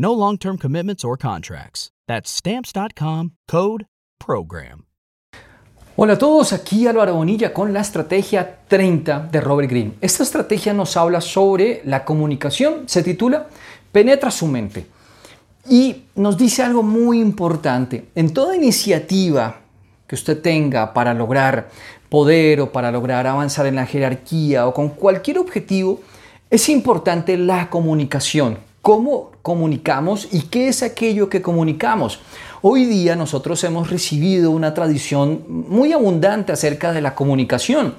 No long term commitments or contracts. That's Stamps.com code PROGRAM. Hola a todos, aquí Álvaro Bonilla con la estrategia 30 de Robert Greene. Esta estrategia nos habla sobre la comunicación, se titula Penetra su mente. Y nos dice algo muy importante. En toda iniciativa que usted tenga para lograr poder o para lograr avanzar en la jerarquía o con cualquier objetivo, es importante la comunicación. ¿Cómo comunicamos y qué es aquello que comunicamos? Hoy día nosotros hemos recibido una tradición muy abundante acerca de la comunicación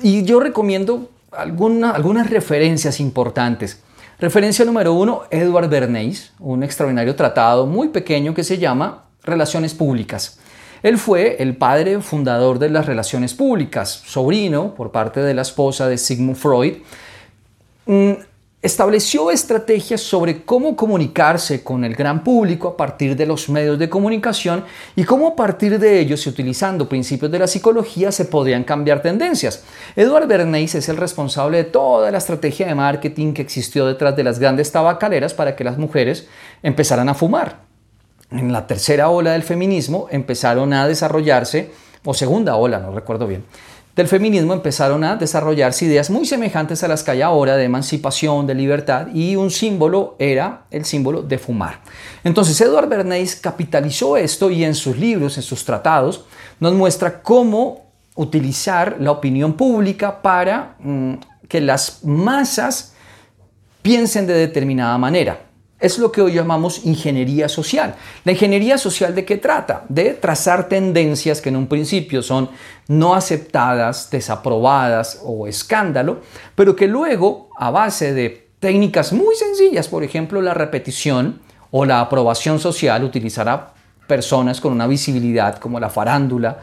y yo recomiendo algunas referencias importantes. Referencia número uno, Edward Bernays, un extraordinario tratado muy pequeño que se llama Relaciones Públicas. Él fue el padre fundador de las relaciones públicas, sobrino por parte de la esposa de Sigmund Freud. Estableció estrategias sobre cómo comunicarse con el gran público a partir de los medios de comunicación y cómo a partir de ellos y utilizando principios de la psicología se podrían cambiar tendencias. Edward Bernays es el responsable de toda la estrategia de marketing que existió detrás de las grandes tabacaleras para que las mujeres empezaran a fumar. En la tercera ola del feminismo empezaron a desarrollarse, o segunda ola, no recuerdo bien, del feminismo empezaron a desarrollarse ideas muy semejantes a las que hay ahora de emancipación, de libertad, y un símbolo era el símbolo de fumar. Entonces Edward Bernays capitalizó esto y en sus libros, en sus tratados, nos muestra cómo utilizar la opinión pública para mm, que las masas piensen de determinada manera. Es lo que hoy llamamos ingeniería social. ¿La ingeniería social de qué trata? De trazar tendencias que en un principio son no aceptadas, desaprobadas o escándalo, pero que luego, a base de técnicas muy sencillas, por ejemplo la repetición o la aprobación social, utilizará personas con una visibilidad como la farándula,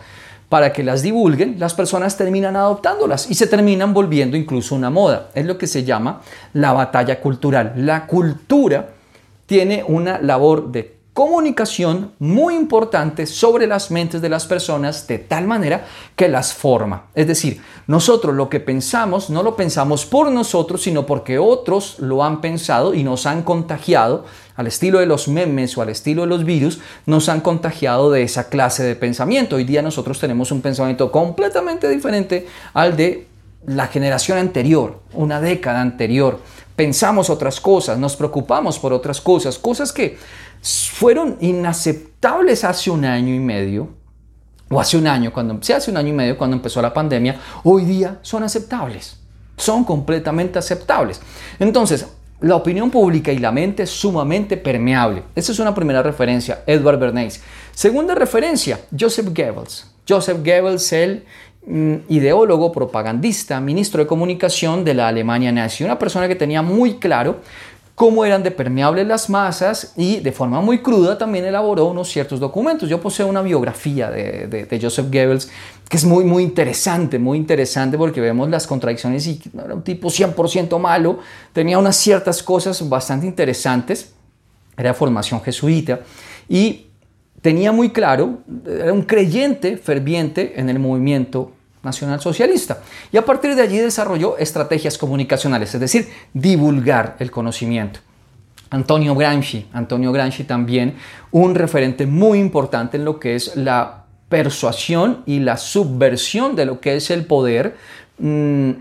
para que las divulguen, las personas terminan adoptándolas y se terminan volviendo incluso una moda. Es lo que se llama la batalla cultural. La cultura tiene una labor de comunicación muy importante sobre las mentes de las personas de tal manera que las forma. Es decir, nosotros lo que pensamos no lo pensamos por nosotros, sino porque otros lo han pensado y nos han contagiado, al estilo de los memes o al estilo de los virus, nos han contagiado de esa clase de pensamiento. Hoy día nosotros tenemos un pensamiento completamente diferente al de la generación anterior, una década anterior pensamos otras cosas, nos preocupamos por otras cosas, cosas que fueron inaceptables hace un año y medio, o hace un año, cuando, hace un año y medio cuando empezó la pandemia, hoy día son aceptables, son completamente aceptables. Entonces, la opinión pública y la mente es sumamente permeable. Esa es una primera referencia, Edward Bernays. Segunda referencia, Joseph Goebbels. Joseph Goebbels, él ideólogo, propagandista, ministro de comunicación de la Alemania nazi, una persona que tenía muy claro cómo eran de permeables las masas y de forma muy cruda también elaboró unos ciertos documentos. Yo poseo una biografía de, Joseph Goebbels que es muy, muy interesante, muy interesante porque vemos las contradicciones y era un tipo 100% malo, tenía unas ciertas cosas bastante interesantes, era formación jesuita y tenía muy claro, era un creyente ferviente en el movimiento nacional socialista. Y a partir de allí desarrolló estrategias comunicacionales, es decir, divulgar el conocimiento. Antonio Gramsci, Antonio Gramsci también un referente muy importante en lo que es la persuasión y la subversión de lo que es el poder. Mm,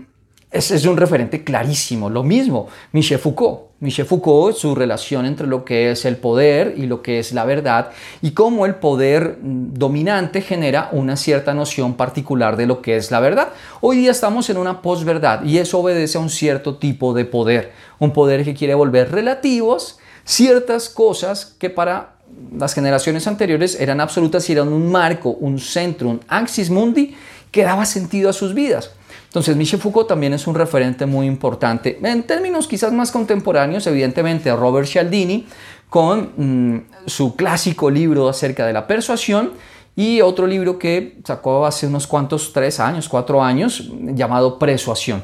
es un referente clarísimo. Lo mismo, Michel Foucault. Michel Foucault, su relación entre lo que es el poder y lo que es la verdad, y cómo el poder mm, dominante genera una cierta noción particular de lo que es la verdad. Hoy día estamos en una posverdad y eso obedece a un cierto tipo de poder, un poder que quiere volver relativos ciertas cosas que para las generaciones anteriores eran absolutas y eran un marco, un centro, un axis mundi que daba sentido a sus vidas. Entonces, Michel Foucault también es un referente muy importante. En términos quizás más contemporáneos, evidentemente, Robert Cialdini con mm, su clásico libro acerca de la persuasión y otro libro que sacó hace unos cuantos, tres años, cuatro años, llamado Persuasión.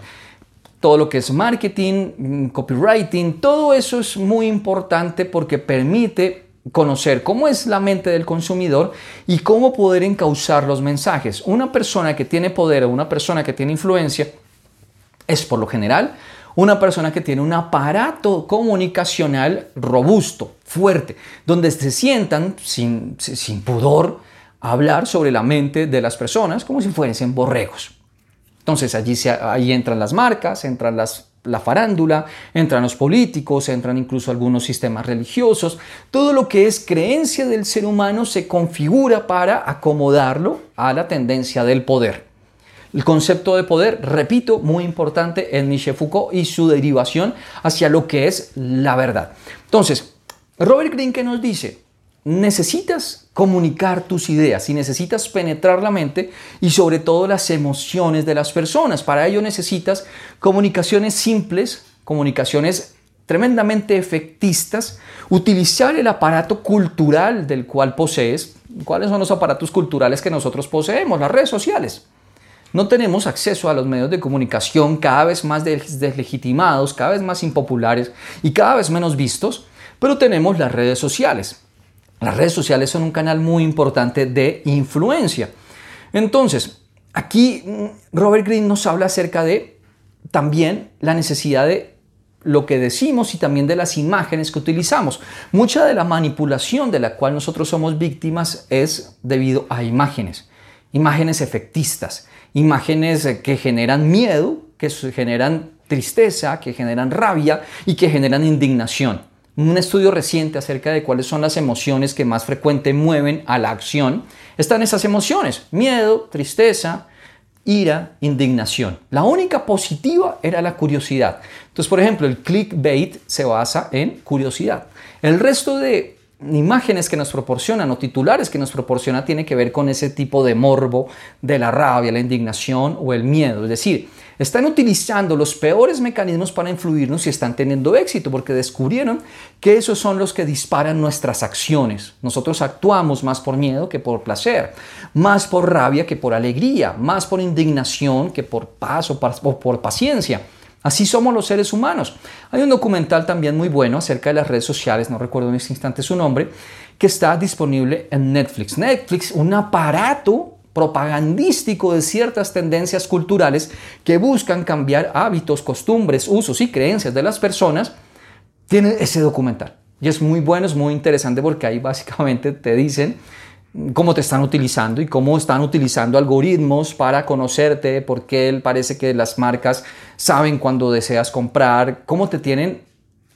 Todo lo que es marketing, mm, copywriting, todo eso es muy importante porque permite conocer cómo es la mente del consumidor y cómo poder encauzar los mensajes. Una persona que tiene poder o una persona que tiene influencia es por lo general una persona que tiene un aparato comunicacional robusto, fuerte, donde se sientan sin, sin pudor a hablar sobre la mente de las personas como si fuesen borregos. Entonces allí se, ahí entran las marcas, entran las la farándula, entran los políticos, entran incluso algunos sistemas religiosos. Todo lo que es creencia del ser humano se configura para acomodarlo a la tendencia del poder. El concepto de poder, repito, muy importante en Michel Foucault y su derivación hacia lo que es la verdad. Entonces, Robert Greene, ¿qué nos dice? Necesitas comunicar tus ideas y necesitas penetrar la mente y sobre todo las emociones de las personas. Para ello necesitas comunicaciones simples, comunicaciones tremendamente efectistas, utilizar el aparato cultural del cual posees. ¿Cuáles son los aparatos culturales que nosotros poseemos? Las redes sociales. No tenemos acceso a los medios de comunicación cada vez más deslegitimados, cada vez más impopulares y cada vez menos vistos, pero tenemos las redes sociales. Las redes sociales son un canal muy importante de influencia. Entonces, aquí mm, Robert Greene nos habla acerca de también la necesidad de lo que decimos y también de las imágenes que utilizamos. Mucha de la manipulación de la cual nosotros somos víctimas es debido a imágenes, imágenes efectistas, imágenes eh, que generan miedo, que generan tristeza, que generan rabia y que generan indignación un estudio reciente acerca de cuáles son las emociones que más frecuente mueven a la acción, están esas emociones, miedo, tristeza, ira, indignación. La única positiva era la curiosidad. Entonces, por ejemplo, el clickbait se basa en curiosidad. El resto de imágenes que nos proporcionan o titulares que nos proporciona tiene que ver con ese tipo de morbo de la rabia, la indignación o el miedo. Es decir, están utilizando los peores mecanismos para influirnos y están teniendo éxito porque descubrieron que esos son los que disparan nuestras acciones. Nosotros actuamos más por miedo que por placer, más por rabia que por alegría, más por indignación que por paz o por paciencia. Así somos los seres humanos. Hay un documental también muy bueno acerca de las redes sociales, no recuerdo en este instante su nombre, que está disponible en Netflix. Netflix, un aparato propagandístico de ciertas tendencias culturales que buscan cambiar hábitos, costumbres, usos y creencias de las personas, tiene ese documental. Y es muy bueno, es muy interesante porque ahí básicamente te dicen cómo te están utilizando y cómo están utilizando algoritmos para conocerte, porque él parece que las marcas saben cuando deseas comprar, cómo te tienen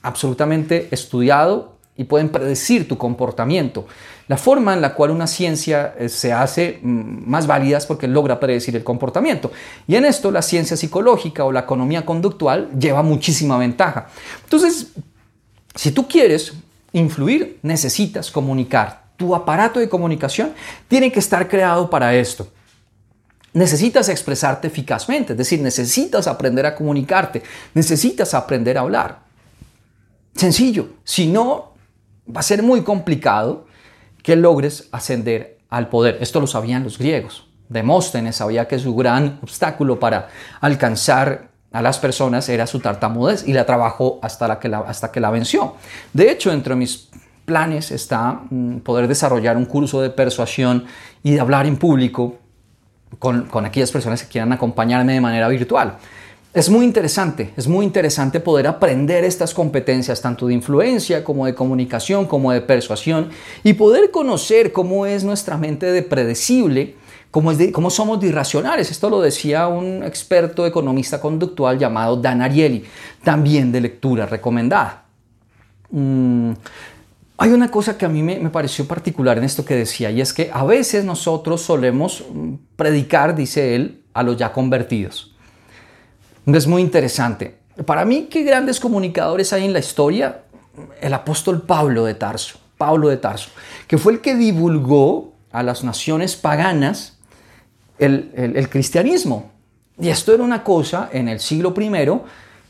absolutamente estudiado y pueden predecir tu comportamiento. La forma en la cual una ciencia eh, se hace mm, más válida es porque logra predecir el comportamiento. Y en esto la ciencia psicológica o la economía conductual lleva muchísima ventaja. Entonces, si tú quieres influir, necesitas comunicar tu aparato de comunicación tiene que estar creado para esto. Necesitas expresarte eficazmente, es decir, necesitas aprender a comunicarte, necesitas aprender a hablar. Sencillo, si no, va a ser muy complicado que logres ascender al poder. Esto lo sabían los griegos. Demóstenes sabía que su gran obstáculo para alcanzar a las personas era su tartamudez y la trabajó hasta, la que, hasta que la venció. De hecho, entre mis planes está mm, poder desarrollar un curso de persuasión y de hablar en público con, con aquellas personas que quieran acompañarme de manera virtual. Es muy interesante, es muy interesante poder aprender estas competencias tanto de influencia como de comunicación como de persuasión y poder conocer cómo es nuestra mente de predecible, cómo, es cómo somos de irracionales. Esto lo decía un experto economista conductual llamado Dan Ariely, también de lectura recomendada. Mm, hay una cosa que a mí me, pareció particular en esto que decía, y es que a veces nosotros solemos mm, predicar, dice él, a los ya convertidos. Es muy interesante. Para mí, qué grandes comunicadores hay en la historia. El apóstol Pablo de Tarso, Pablo de Tarso, que fue el que divulgó a las naciones paganas el cristianismo. Y esto era una cosa en el siglo I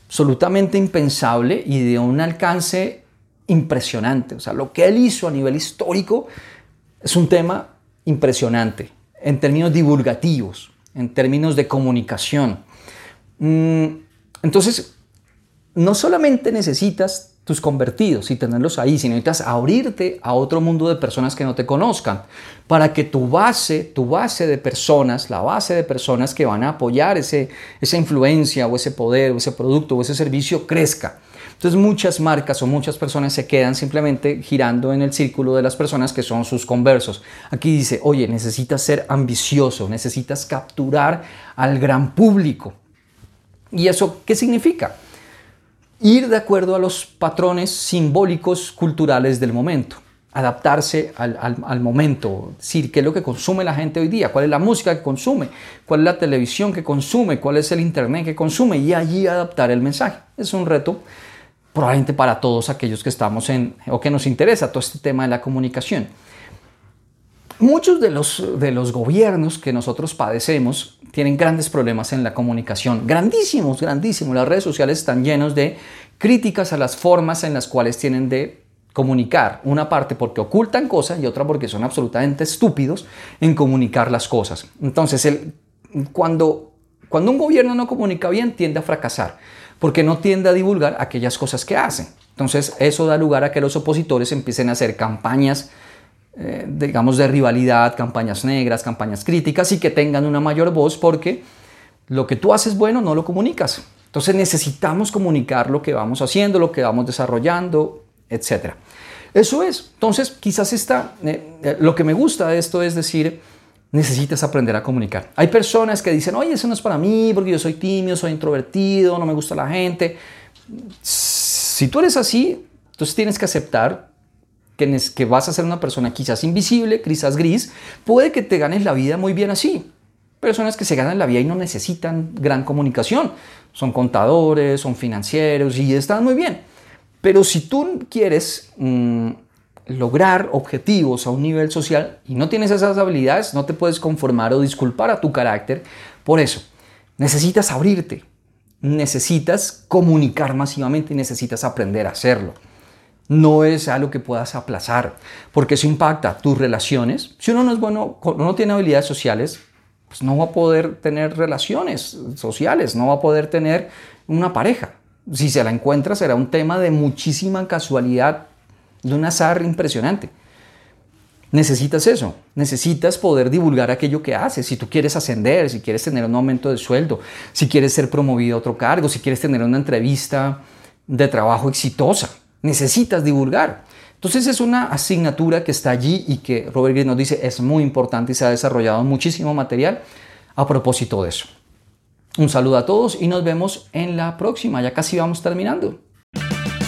absolutamente impensable y de un alcance impresionante. O sea, lo que él hizo a nivel histórico es un tema impresionante en términos divulgativos, en términos de comunicación. Mm, entonces, no solamente necesitas tus convertidos y tenerlos ahí, sino necesitas abrirte a otro mundo de personas que no te conozcan, para que tu base, tu base de personas, la base de personas que van a apoyar ese, esa influencia o ese poder o ese producto o ese servicio crezca. Entonces muchas marcas o muchas personas se quedan simplemente girando en el círculo de las personas que son sus conversos. Aquí dice, oye, necesitas ser ambicioso, necesitas capturar al gran público. ¿Y eso qué significa? Ir de acuerdo a los patrones simbólicos culturales del momento adaptarse al, momento, decir qué es lo que consume la gente hoy día, cuál es la música que consume, cuál es la televisión que consume, cuál es el internet que consume y allí adaptar el mensaje. Es un reto probablemente para todos aquellos que estamos en o que nos interesa todo este tema de la comunicación. Muchos de los, de los gobiernos que nosotros padecemos tienen grandes problemas en la comunicación, grandísimos, grandísimos. Las redes sociales están llenos de críticas a las formas en las cuales tienen de comunicar. Una parte porque ocultan cosas y otra porque son absolutamente estúpidos en comunicar las cosas. Entonces, cuando, cuando un gobierno no comunica bien, tiende a fracasar porque no tiende a divulgar aquellas cosas que hacen. Entonces eso da lugar a que los opositores empiecen a hacer campañas, eh, digamos, de rivalidad, campañas negras, campañas críticas y que tengan una mayor voz porque lo que tú haces bueno no lo comunicas. Entonces necesitamos comunicar lo que vamos haciendo, lo que vamos desarrollando, etc. Eso es. Entonces quizás está, eh, eh, lo que me gusta de esto es decir, necesitas aprender a comunicar. Hay personas que dicen, oye, eso no es para mí porque yo soy tímido, soy introvertido, no me gusta la gente. Si tú eres así, entonces tienes que aceptar que, vas a ser una persona quizás invisible, quizás gris. Puede que te ganes la vida muy bien así. Personas que se ganan la vida y no necesitan gran comunicación. Son contadores, son financieros y están muy bien. Pero si tú quieres... Mm, lograr objetivos a un nivel social y no tienes esas habilidades, no te puedes conformar o disculpar a tu carácter. Por eso, necesitas abrirte, necesitas comunicar masivamente y necesitas aprender a hacerlo. No es algo que puedas aplazar, porque eso impacta tus relaciones. Si uno no es bueno, no tiene habilidades sociales, pues no va a poder tener relaciones sociales, no va a poder tener una pareja. Si se la encuentra será un tema de muchísima casualidad de un azar impresionante. Necesitas eso, necesitas poder divulgar aquello que haces. Si tú quieres ascender, si quieres tener un aumento de sueldo, si quieres ser promovido a otro cargo, si quieres tener una entrevista de trabajo exitosa, necesitas divulgar. Entonces es una asignatura que está allí y que Robert Greene nos dice es muy importante y se ha desarrollado muchísimo material a propósito de eso. Un saludo a todos y nos vemos en la próxima, ya casi vamos terminando.